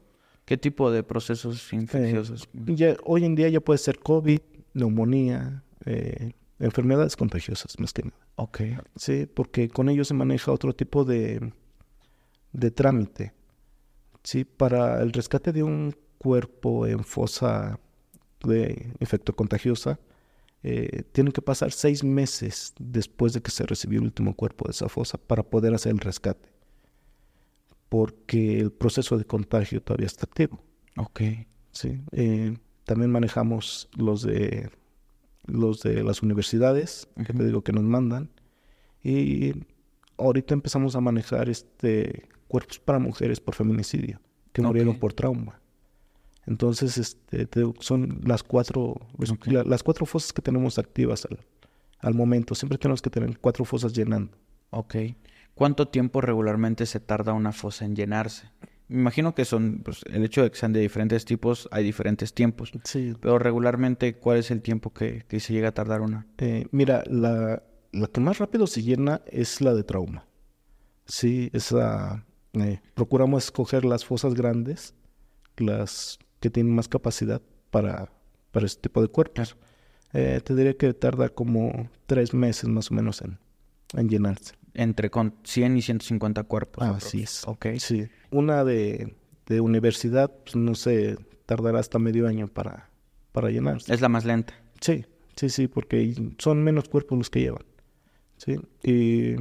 ¿Qué tipo de procesos infecciosos? Ya, hoy en día ya puede ser COVID, neumonía, eh, enfermedades contagiosas, más que nada. Ok. Sí, porque con ellos se maneja otro tipo de, de trámite. Sí, para el rescate de un cuerpo en fosa de efecto contagiosa, eh, tienen que pasar seis meses después de que se recibió el último cuerpo de esa fosa para poder hacer el rescate. Porque el proceso de contagio todavía está activo. Ok. Sí. Eh, también manejamos los de los de las universidades, que te digo que nos mandan. Y ahorita empezamos a manejar este cuerpos para mujeres por feminicidio, que murieron por trauma. Entonces, este, te son las cuatro, Ok. la- las cuatro fosas que tenemos activas al, al momento. Siempre tenemos que tener cuatro fosas llenando. Ok. ¿Cuánto tiempo regularmente se tarda una fosa en llenarse? Me imagino que son, pues, el hecho de que sean de diferentes tipos, hay diferentes tiempos. Sí. Pero regularmente, ¿cuál es el tiempo que, que se llega a tardar una? Eh, mira, la, la que más rápido se llena es la de trauma. Sí, esa. eh, procuramos escoger las fosas grandes, las que tienen más capacidad para, para este tipo de cuerpos. Eh, te diré que tarda como tres meses más o menos en, en llenarse. Entre con 100 y 150 cuerpos. Ah, así es. Ok. Sí. Una de, de universidad, pues no sé, tardará hasta medio año para, para llenarse. Es la más lenta. Sí, sí, sí, porque son menos cuerpos los que llevan. Sí, y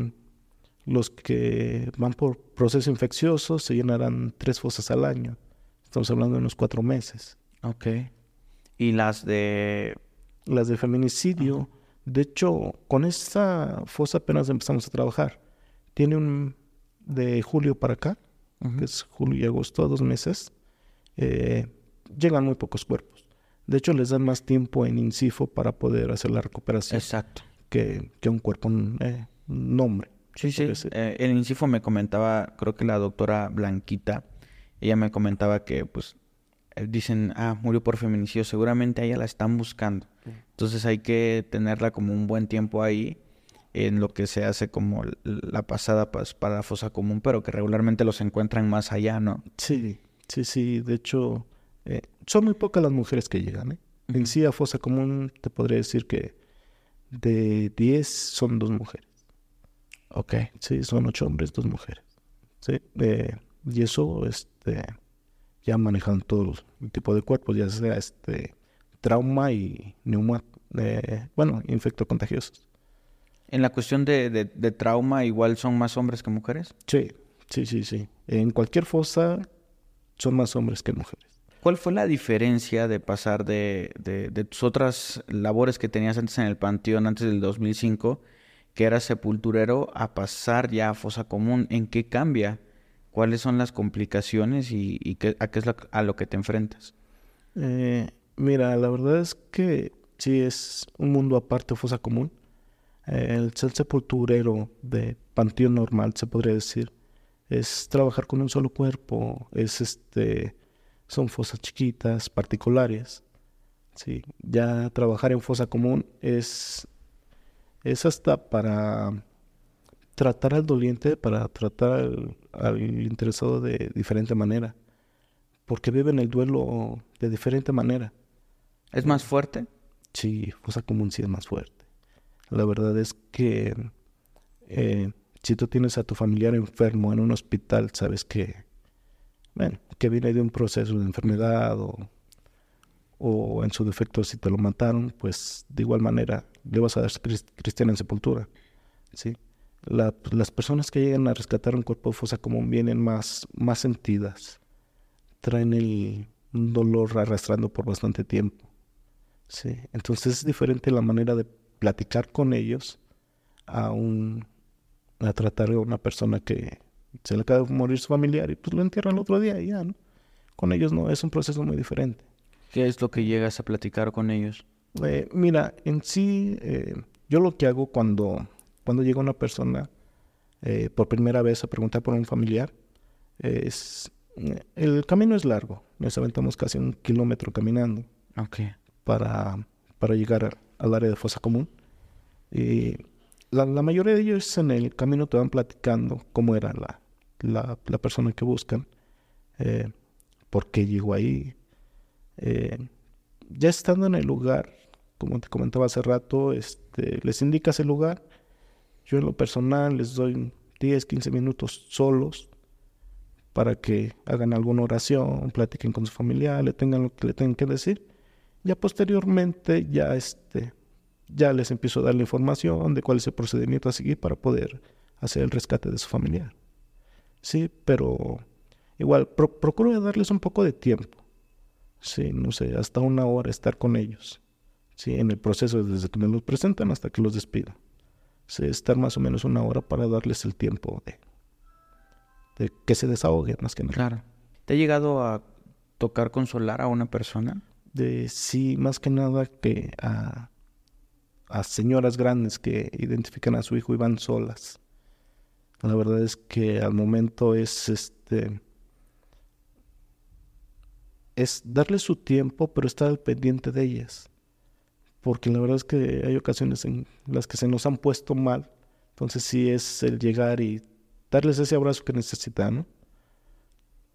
los que van por proceso infeccioso se llenarán tres fosas al año. Estamos hablando de unos cuatro meses. Ok. Y las de... Las de feminicidio, de hecho, con esta fosa apenas empezamos a trabajar. Tiene un de julio para acá, que es julio y agosto, dos meses. eh, llegan muy pocos cuerpos. De hecho, les dan más tiempo en INCIFO para poder hacer la recuperación. Exacto. que, que un cuerpo, eh, un nombre. Sí, sí. Eh, el INCIFO me comentaba, creo que la doctora Blanquita, ella me comentaba que, pues, eh, dicen, ah, murió por feminicidio, seguramente a ella la están buscando. Entonces hay que tenerla como un buen tiempo ahí en lo que se hace como la pasada pues, para la fosa común, pero que regularmente los encuentran más allá, ¿no? Sí, sí, sí. De hecho, eh, son muy pocas las mujeres que llegan. ¿eh? En sí, a fosa común te podría decir que de 10 son dos mujeres. Ok. Sí, son ocho hombres, dos mujeres. Sí, eh, y eso, este, ya manejan todo el tipo de cuerpos, ya sea este trauma y neuma, eh, bueno, infectocontagiosos. En la cuestión de, de- de trauma, igual son más hombres que mujeres. Sí, sí, sí, sí. En cualquier fosa son más hombres que mujeres. ¿Cuál fue la diferencia de pasar de, de- tus otras labores que tenías antes en el Panteón, antes del 2005, que eras sepulturero, a pasar ya a fosa común? ¿En qué cambia? ¿Cuáles son las complicaciones y, qué- a qué es a lo que te enfrentas? Eh, mira, la verdad es que sí es un mundo aparte, fosa común. El ser sepulturero de panteón normal, se podría decir, es trabajar con un solo cuerpo, es este, son fosas chiquitas, particulares. Sí, ya trabajar en fosa común es, es hasta para tratar al doliente, para tratar al, al interesado de diferente manera. porque viven el duelo de diferente manera. ¿Es más fuerte? Sí, fosa común sí es más fuerte. La verdad es que eh, si tú tienes a tu familiar enfermo en un hospital, sabes que, bueno, que viene de un proceso de enfermedad o, o en su defecto si te lo mataron, pues de igual manera le vas a dar cristiana en sepultura. ¿sí? Las personas que llegan a rescatar un cuerpo de fosa común vienen más, más sentidas, traen el dolor arrastrando por bastante tiempo. ¿sí? Entonces es diferente la manera de platicar con ellos a, un, a tratar a una persona que se le acaba de morir su familiar y pues lo entierra el otro día y ya, ¿no? Con ellos no, es un proceso muy diferente. ¿Qué es lo que llegas a platicar con ellos? Eh, mira, en sí, eh, yo lo que hago cuando, cuando llega una persona eh, por primera vez a preguntar por un familiar, es, el camino es largo, nos aventamos casi un kilómetro caminando para, para llegar al área de fosa común. Y la, mayoría de ellos en el camino te van platicando cómo era la, la, la persona que buscan, por qué llegó ahí, eh, ya estando en el lugar, como te comentaba hace rato, este, les indicas el lugar. Yo en lo personal les doy 10, 15 minutos solos para que hagan alguna oración, platiquen con su familia, le tengan lo que le tengan que decir. Ya posteriormente ya este ya les empiezo a dar la información de cuál es el procedimiento a seguir para poder hacer el rescate de su familiar. Sí, pero igual procuro darles un poco de tiempo sí, no sé, hasta una hora estar con ellos, sí, en el proceso desde que me los presentan hasta que los despido. Estar más o menos una hora para darles el tiempo de, de que se desahoguen más que nada. Claro. ¿Te ha llegado a tocar consolar a una persona? De, sí, más que nada que a, a señoras grandes que identifican a su hijo y van solas. La verdad es que al momento es este es darle su tiempo, pero estar al pendiente de ellas. Porque la verdad es que hay ocasiones en las que se nos han puesto mal. Entonces sí es el llegar y darles ese abrazo que necesitan,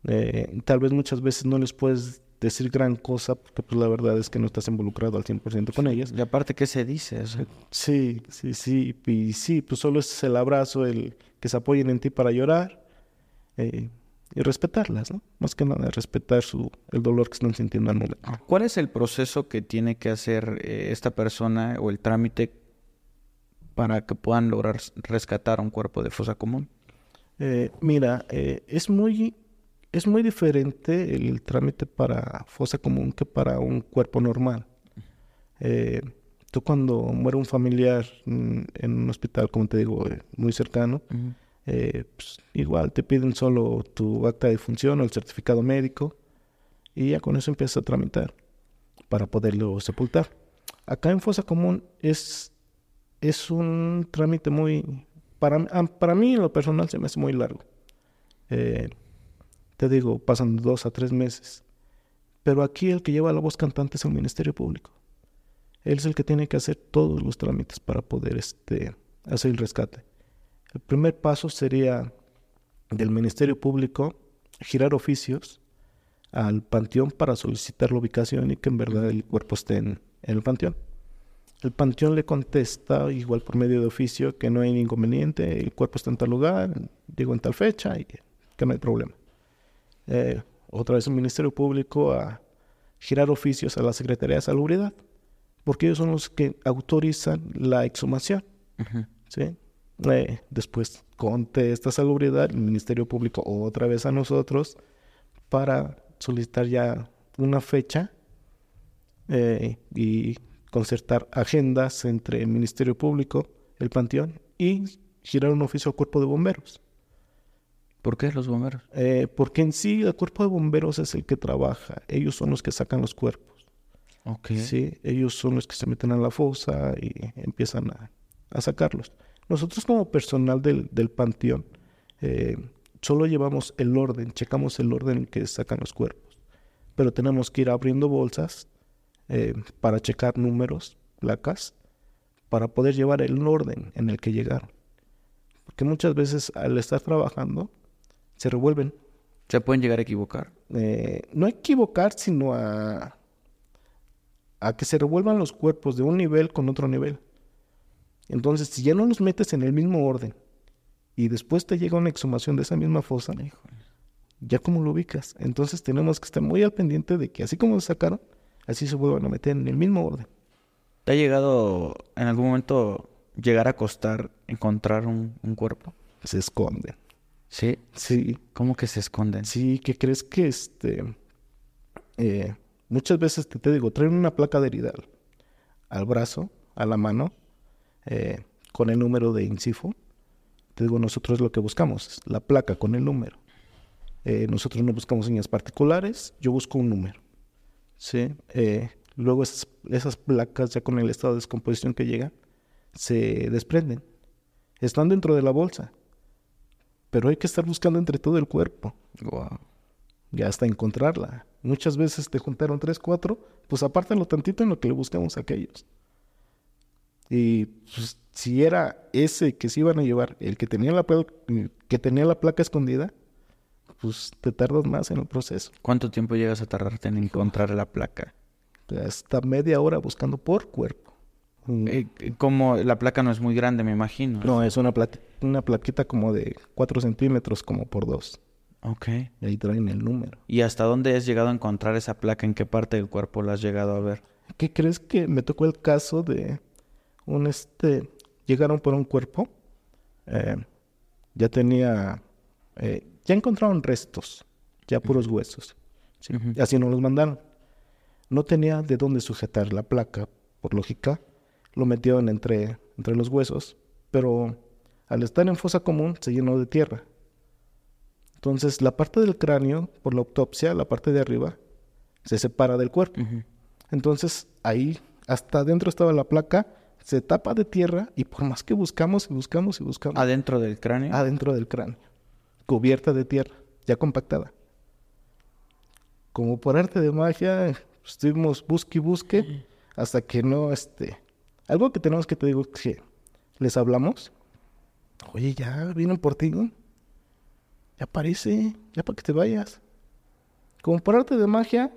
eh, tal vez muchas veces no les puedes decir gran cosa porque pues la verdad es que no estás involucrado al 100% con ellas. Y aparte, ¿qué se dice? Sí, sí, sí. Y sí, pues solo es el abrazo, el que se apoyen en ti para llorar. Eh, y respetarlas, ¿no? Más que nada, respetar su, el dolor que están sintiendo al momento. ¿Cuál es el proceso que tiene que hacer eh, esta persona o el trámite para que puedan lograr rescatar un cuerpo de fosa común? Eh, mira, eh, es muy es muy diferente el trámite para fosa común que para un cuerpo normal. tú cuando muere un familiar mm, en un hospital, como te digo, muy cercano, eh, pues, igual te piden solo tu acta de función o el certificado médico y ya con eso empiezas a tramitar para poderlo sepultar. Acá en fosa común es, es un trámite muy, para, para mí en lo personal se me hace muy largo. Eh, te digo, pasan dos a tres meses. Pero aquí el que lleva la voz cantante es el Ministerio Público. Él es el que tiene que hacer todos los trámites para poder este, hacer el rescate. El primer paso sería del Ministerio Público girar oficios al panteón para solicitar la ubicación y que en verdad el cuerpo esté en, el panteón. El panteón le contesta, igual por medio de oficio, que no hay inconveniente, el cuerpo está en tal lugar, digo en tal fecha y que no hay problema. Eh, otra vez el Ministerio Público a girar oficios a la Secretaría de Salubridad, porque ellos son los que autorizan la exhumación. ¿sí? Eh, después contesta salubridad, el Ministerio Público otra vez a nosotros para solicitar ya una fecha eh, y concertar agendas entre el Ministerio Público, el Panteón y girar un oficio al Cuerpo de Bomberos. ¿Por qué los bomberos? Eh, porque en sí el Cuerpo de Bomberos es el que trabaja, ellos son los que sacan los cuerpos. Okay. Sí, ellos son los que se meten a la fosa y empiezan a sacarlos. Nosotros como personal del, panteón eh, solo llevamos el orden, checamos el orden en que sacan los cuerpos, pero tenemos que ir abriendo bolsas eh, para checar números, placas, para poder llevar el orden en el que llegaron. Porque muchas veces al estar trabajando se revuelven ¿Se pueden llegar a equivocar? Eh, no equivocar, sino a, a que se revuelvan los cuerpos de un nivel con otro nivel. Entonces, si ya no los metes en el mismo orden y después te llega una exhumación de esa misma fosa, ya como lo ubicas. Entonces tenemos que estar muy al pendiente de que así como se sacaron, así se vuelvan a meter en el mismo orden. ¿Te ha llegado en algún momento llegar a costar encontrar un, un cuerpo? Se esconden. Sí. Sí. ¿Cómo que se esconden? Sí, que crees que este. eh, muchas veces te, te digo, traen una placa de heridal al brazo, a la mano, eh, con el número de INCIFO. Te digo, nosotros lo que buscamos es la placa con el número. Eh, nosotros no buscamos señas particulares, yo busco un número. ¿sí? Eh, luego esas, esas placas, ya con el estado de descomposición que llega, se desprenden. Están dentro de la bolsa. Pero hay que estar buscando entre todo el cuerpo. Wow. Ya hasta encontrarla. Muchas veces te juntaron tres, cuatro, pues apártalo tantito en lo que le buscamos a aquellos. Y pues, si era ese que se iban a llevar, el que tenía la, pla- que tenía la placa escondida, pues te tardas más en el proceso. ¿Cuánto tiempo llegas a tardarte en encontrar la placa? Hasta media hora buscando por cuerpo. Mm, Eh, como la placa no es muy grande, me imagino. No, es una, plat- una plaquita como de 4 centímetros, como por 2. Ok. Y ahí traen el número. ¿Y hasta dónde has llegado a encontrar esa placa? ¿En qué parte del cuerpo la has llegado a ver? ¿Qué crees que me tocó el caso de un este... Llegaron por un cuerpo. eh, ya tenía... eh, ya encontraron restos. Ya puros huesos. ¿sí? Así nos los mandaron. No tenía de dónde sujetar la placa, por lógica. Lo metieron entre, entre los huesos. Pero al estar en fosa común se llenó de tierra. Entonces la parte del cráneo, por la autopsia, la parte de arriba, se separa del cuerpo. Entonces ahí, hasta adentro estaba la placa, se tapa de tierra y por más que buscamos y buscamos y buscamos, ¿Adentro del cráneo? adentro del cráneo, cubierta de tierra, ya compactada. Como por arte de magia, estuvimos busque y busque hasta que no, este, algo que tenemos que te digo que les hablamos, oye, ya vienen por ti, ya aparece, ya para que te vayas. Como por arte de magia,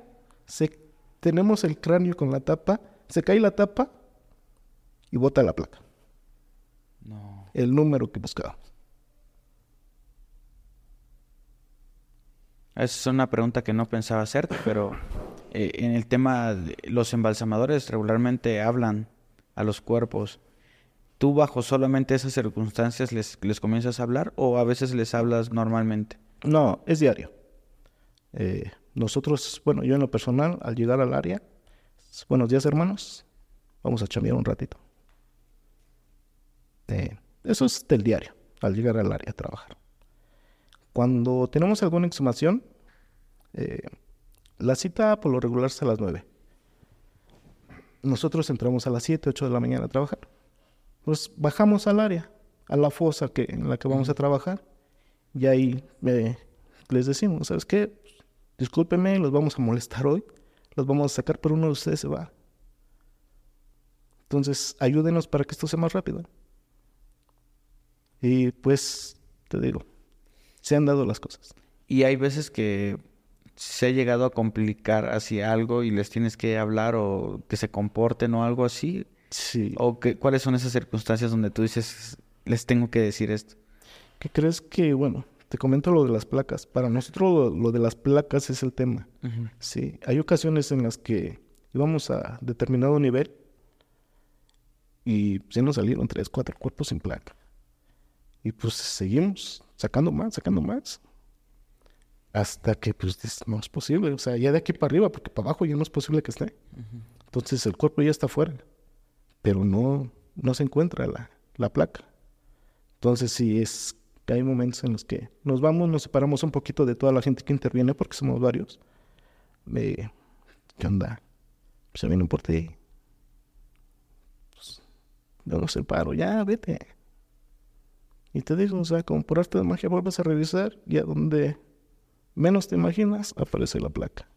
se, tenemos el cráneo con la tapa, se cae la tapa y bota la placa, No. el número que buscábamos. Esa es una pregunta que no pensaba hacerte, pero eh, en el tema de los embalsamadores regularmente hablan a los cuerpos. ¿Tú bajo solamente esas circunstancias les, les comienzas a hablar o a veces les hablas normalmente? No, es diario. Eh, nosotros, bueno, yo en lo personal, al llegar al área, buenos días hermanos, vamos a chambear un ratito. Eh, eso es del diario, al llegar al área a trabajar. Cuando tenemos alguna exhumación, eh, la cita por lo regular es a las 9. Nosotros entramos a las 7, 8 de la mañana a trabajar. Pues bajamos al área, a la fosa que, en la que vamos a trabajar. Y ahí eh, les decimos, ¿sabes qué? Discúlpenme, los vamos a molestar hoy. Los vamos a sacar, pero uno de ustedes se va. Entonces, ayúdenos para que esto sea más rápido. Y pues, te digo, se han dado las cosas. Y hay veces que se ha llegado a complicar hacia algo y les tienes que hablar o que se comporten o algo así. Sí. ¿O que, cuáles son esas circunstancias donde tú dices, les tengo que decir esto? ¿Qué crees que, bueno, te comento lo de las placas? Para nosotros lo, lo de las placas es el tema. Sí, hay ocasiones en las que íbamos a determinado nivel y se nos salieron tres, cuatro cuerpos sin placa. Y pues seguimos sacando más, sacando más. Hasta que pues no es posible, o sea, ya de aquí para arriba, porque para abajo ya no es posible que esté. Entonces el cuerpo ya está fuera, pero no, no se encuentra la, la placa. Entonces sí es que hay momentos en los que nos vamos, nos separamos un poquito de toda la gente que interviene, porque somos varios. Eh, ¿Qué onda? Se vienen por ti. Pues, yo no separo, ya, vete. Y te digo, o sea, como por arte de magia vuelves a revisar y a donde menos te imaginas aparece la placa.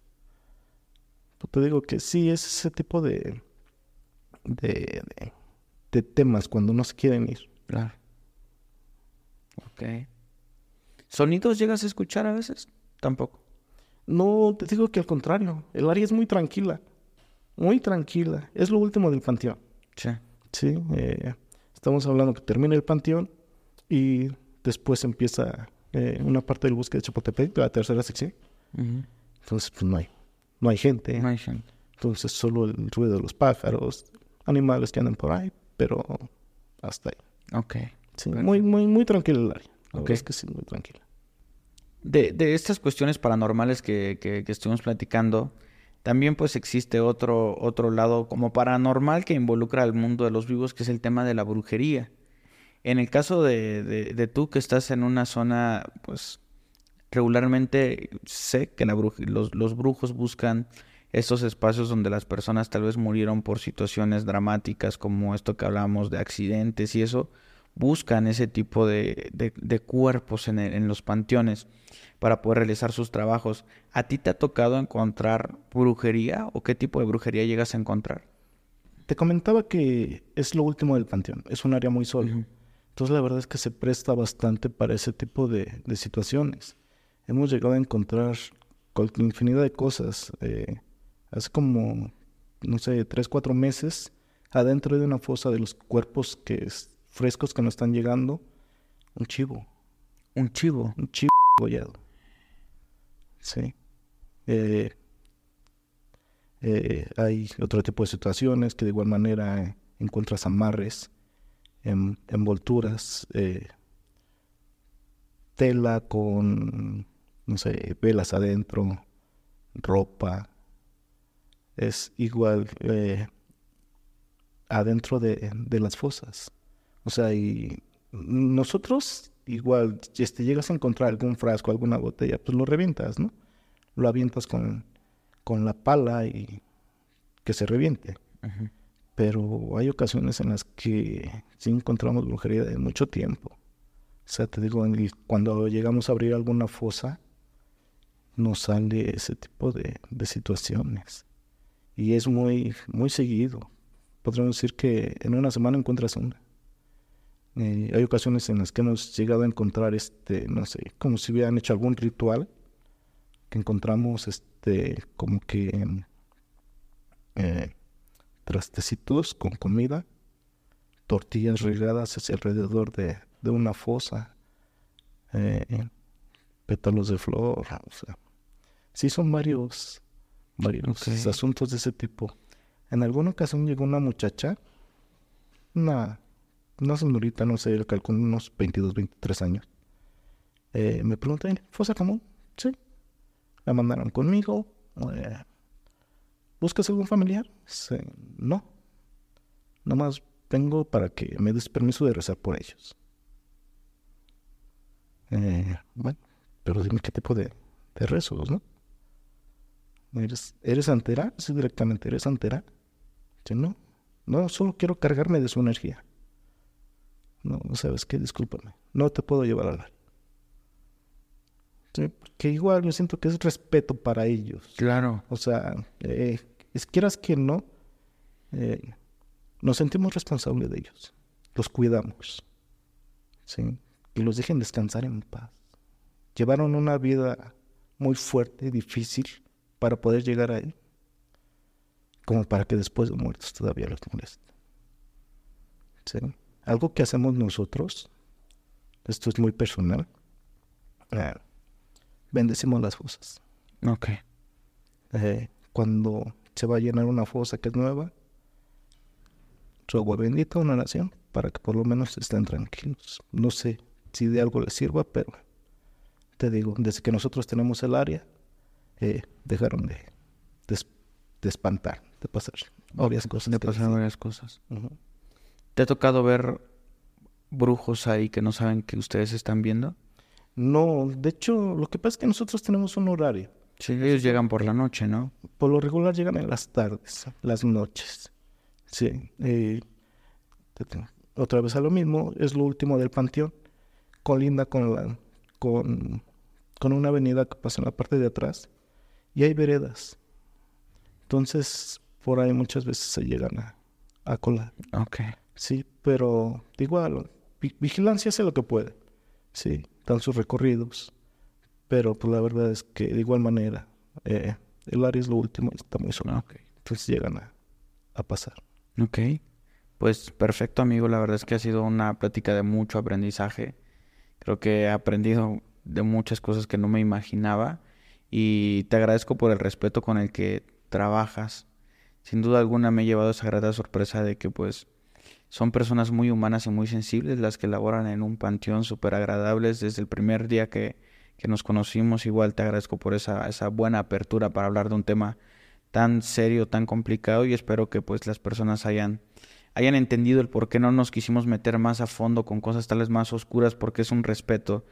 Pues te digo que sí es ese tipo de, de, de, de temas cuando no se quieren ir. Claro. Ok. ¿Sonidos llegas a escuchar a veces? Tampoco. No, te digo que al contrario, el área es muy tranquila, muy tranquila. Es lo último del panteón. Sí. Sí, eh, estamos hablando que termina el panteón y después empieza eh, una parte del bosque de Chapultepec, la tercera sección. Entonces, pues no hay, no hay gente. No hay gente. Entonces, solo el ruido de los pájaros, animales que andan por ahí, pero hasta ahí. Ok. Sí, Perfecto. muy, muy, muy tranquila el área. La es que sí, muy tranquila. De, de estas cuestiones paranormales que, que, que estuvimos platicando, también pues existe otro, otro lado como paranormal que involucra al mundo de los vivos, que es el tema de la brujería. En el caso de, de, de tú que estás en una zona, pues regularmente sé que la bruj- los, los brujos buscan estos espacios donde las personas tal vez murieron por situaciones dramáticas como esto que hablábamos de accidentes y eso, buscan ese tipo de, de- de cuerpos en, el- en los panteones para poder realizar sus trabajos. ¿A ti te ha tocado encontrar brujería o qué tipo de brujería llegas a encontrar? Te comentaba que es lo último del panteón, es un área muy sola. Entonces la verdad es que se presta bastante para ese tipo de, de situaciones. Hemos llegado a encontrar infinidad de cosas. eh, hace como, no sé, tres, cuatro meses, adentro de una fosa de los cuerpos que es- frescos que nos están llegando, un chivo, Un chivo. un chivo degollado. Sí. Eh, eh, hay otro tipo de situaciones que de igual manera encuentras amarres, en, envolturas, eh, tela con, no sé, velas adentro, ropa. Es igual eh, adentro de, de las fosas. O sea, y nosotros igual, si este, llegas a encontrar algún frasco, alguna botella, pues lo revientas, ¿no? Lo avientas con, con la pala y que se reviente. Pero hay ocasiones en las que sí encontramos brujería de mucho tiempo. O sea, te digo, cuando llegamos a abrir alguna fosa, nos sale ese tipo de, de situaciones. Y es muy, muy seguido. Podríamos decir que en una semana encuentras una. Eh, hay ocasiones en las que hemos llegado a encontrar, este, no sé, como si hubieran hecho algún ritual, que encontramos, este, como que eh, trastecitos con comida, tortillas regadas hacia alrededor de, de una fosa, eh, pétalos de flor, o sea, sí son varios, varios asuntos de ese tipo. En alguna ocasión llegó una muchacha, una, una señorita, no sé, yo calculo unos 22, 23 años. Eh, me preguntó, ¿fosa común? Sí. La mandaron conmigo. eh, ¿Buscas algún familiar? Sí, no. Nomás vengo para que me des permiso de rezar por ellos. Eh, bueno, pero dime qué tipo de, rezos, ¿no? ¿Eres, ¿Eres santera? Sí, directamente, ¿eres santera? Sí, no. No, solo quiero cargarme de su energía. No, ¿sabes qué? Discúlpame. No te puedo llevar al. Sí, porque igual yo siento que es respeto para ellos. Claro. O sea, eh, es quieras que no, eh, nos sentimos responsables de ellos. Los cuidamos. ¿sí? Y los dejen descansar en paz. Llevaron una vida muy fuerte, difícil, para poder llegar ahí. Como para que después de muertos todavía los moleste. ¿sí? Algo que hacemos nosotros, esto es muy personal, eh, bendecimos las fosas. Ok. Eh, cuando se va a llenar una fosa que es nueva, su agua bendita, una nación, para que por lo menos estén tranquilos. No sé si de algo les sirva, pero te digo, desde que nosotros tenemos el área, eh, dejaron de, de, de espantar, de pasar obvias cosas. De pasar varias cosas. ¿Te ha tocado ver brujos ahí que no saben que ustedes están viendo? No, de hecho, lo que pasa es que nosotros tenemos un horario. Sí, ellos llegan por la noche, ¿no? Por lo regular llegan en las tardes, las noches. Sí. eh, otra vez a lo mismo, es lo último del panteón. Colinda con la con, con una avenida que pasa en la parte de atrás. Y hay veredas. Entonces, por ahí muchas veces se llegan a, a colar. Ok. Sí, pero igual, vi- vigilancia hace lo que puede. Sí, dan sus recorridos. Pero pues la verdad es que de igual manera, eh, el área es lo último está muy solo. Entonces llegan a, a pasar. Ok. Pues perfecto, amigo. La verdad es que ha sido una plática de mucho aprendizaje. Creo que he aprendido de muchas cosas que no me imaginaba y te agradezco por el respeto con el que trabajas. Sin duda alguna me he llevado esa grata sorpresa de que pues son personas muy humanas y muy sensibles las que laboran en un panteón súper agradables desde el primer día que, que, nos conocimos. Igual te agradezco por esa, esa buena apertura para hablar de un tema tan serio, tan complicado y espero que pues las personas hayan, hayan entendido el por qué no nos quisimos meter más a fondo con cosas tales más oscuras porque es un respeto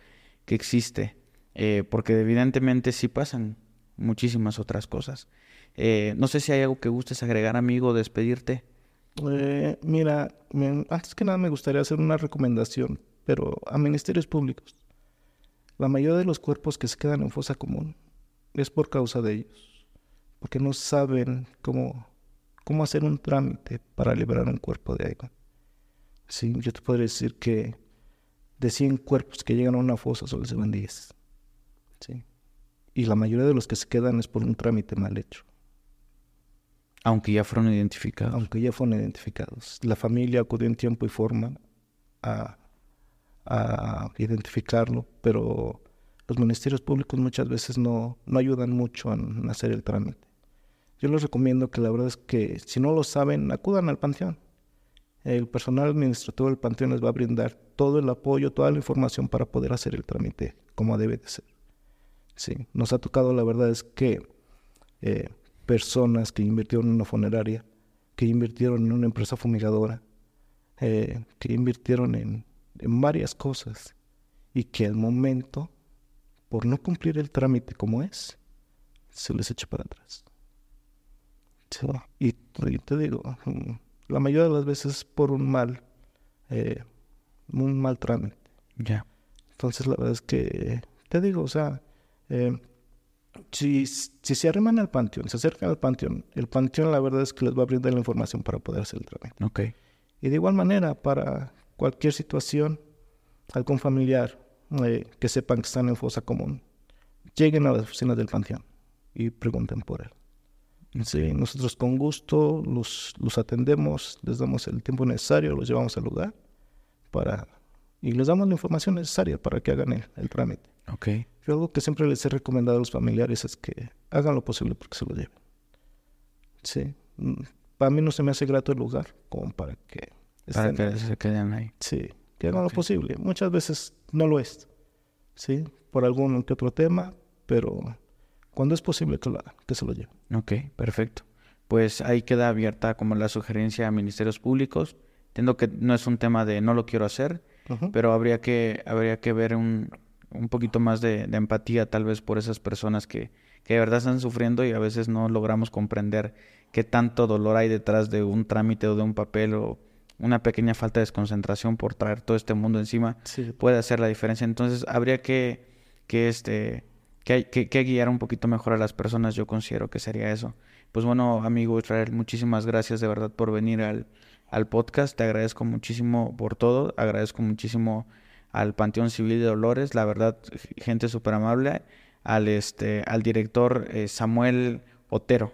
que existe, eh, porque evidentemente sí pasan muchísimas otras cosas. Eh, no sé si hay algo que gustes agregar, amigo, despedirte. Eh, mira, antes que nada me gustaría hacer una recomendación, pero a ministerios públicos. La mayoría de los cuerpos que se quedan en fosa común es por causa de ellos, porque no saben cómo, cómo hacer un trámite para liberar un cuerpo de ahí. Sí, yo te podría decir que de 100 cuerpos que llegan a una fosa solo se van 10. ¿sí? Y la mayoría de los que se quedan es por un trámite mal hecho. Aunque ya fueron identificados. Aunque ya fueron identificados. La familia acudió en tiempo y forma a, a identificarlo, pero los ministerios públicos muchas veces no, no ayudan mucho en hacer el trámite. Yo les recomiendo que la verdad es que si no lo saben, acudan al panteón. El personal administrativo del panteón les va a brindar todo el apoyo, toda la información para poder hacer el trámite como debe de ser. Sí, nos ha tocado, la verdad es que eh, personas que invirtieron en una funeraria, que invirtieron en una empresa fumigadora, eh, que invirtieron en, varias cosas y que al momento, por no cumplir el trámite como es, se les echa para atrás. y, te digo, mm, la mayoría de las veces por un mal eh, un mal trámite. Ya. Entonces, la verdad es que, te digo, o sea, eh, si, si se arriman al panteón, se acercan al panteón, el panteón la verdad es que les va a brindar la información para poder hacer el trámite. Ok. Y de igual manera, para cualquier situación, algún familiar eh, que sepan que están en fosa común, lleguen a las oficinas del panteón y pregunten por él. Sí, nosotros con gusto los, los atendemos, les damos el tiempo necesario, los llevamos al lugar para y les damos la información necesaria para que hagan el, el trámite. Ok. Yo algo que siempre les he recomendado a los familiares es que hagan lo posible porque se lo lleven. Sí. Mm, para mí no se me hace grato el lugar como para que... Para que se queden ahí. Sí, que hagan lo posible. Muchas veces no lo es. Sí, por algún que otro tema, pero cuando es posible que lo hagan, que se lo lleven. Ok, perfecto. Pues ahí queda abierta como la sugerencia a ministerios públicos Entiendo que no es un tema de no lo quiero hacer, pero habría que, habría que ver un, un poquito más de, empatía tal vez por esas personas que, que de verdad están sufriendo y a veces no logramos comprender qué tanto dolor hay detrás de un trámite o de un papel o una pequeña falta de desconcentración por traer todo este mundo encima puede hacer la diferencia. Entonces habría que, que este que, que, que, guiar un poquito mejor a las personas, yo considero que sería eso. Pues bueno, amigo Israel, muchísimas gracias de verdad por venir al, al podcast. Te agradezco muchísimo por todo. Agradezco muchísimo al Panteón Civil de Dolores, la verdad, gente súper amable. Al, este, al director eh, Samuel Otero.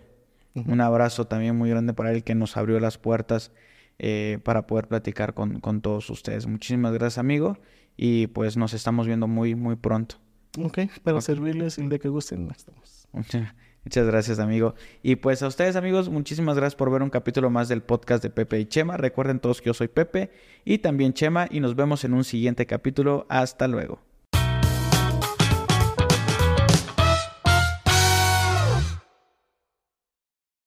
Un abrazo también muy grande para él que nos abrió las puertas eh, para poder platicar con, con, todos ustedes. Muchísimas gracias, amigo. Y pues nos estamos viendo muy, muy pronto. Ok, para servirles el de que gusten. Estamos. *laughs* Muchas gracias, amigo. Y pues a ustedes, amigos, muchísimas gracias por ver un capítulo más del podcast de Pepe y Chema. Recuerden todos que yo soy Pepe y también Chema y nos vemos en un siguiente capítulo. Hasta luego.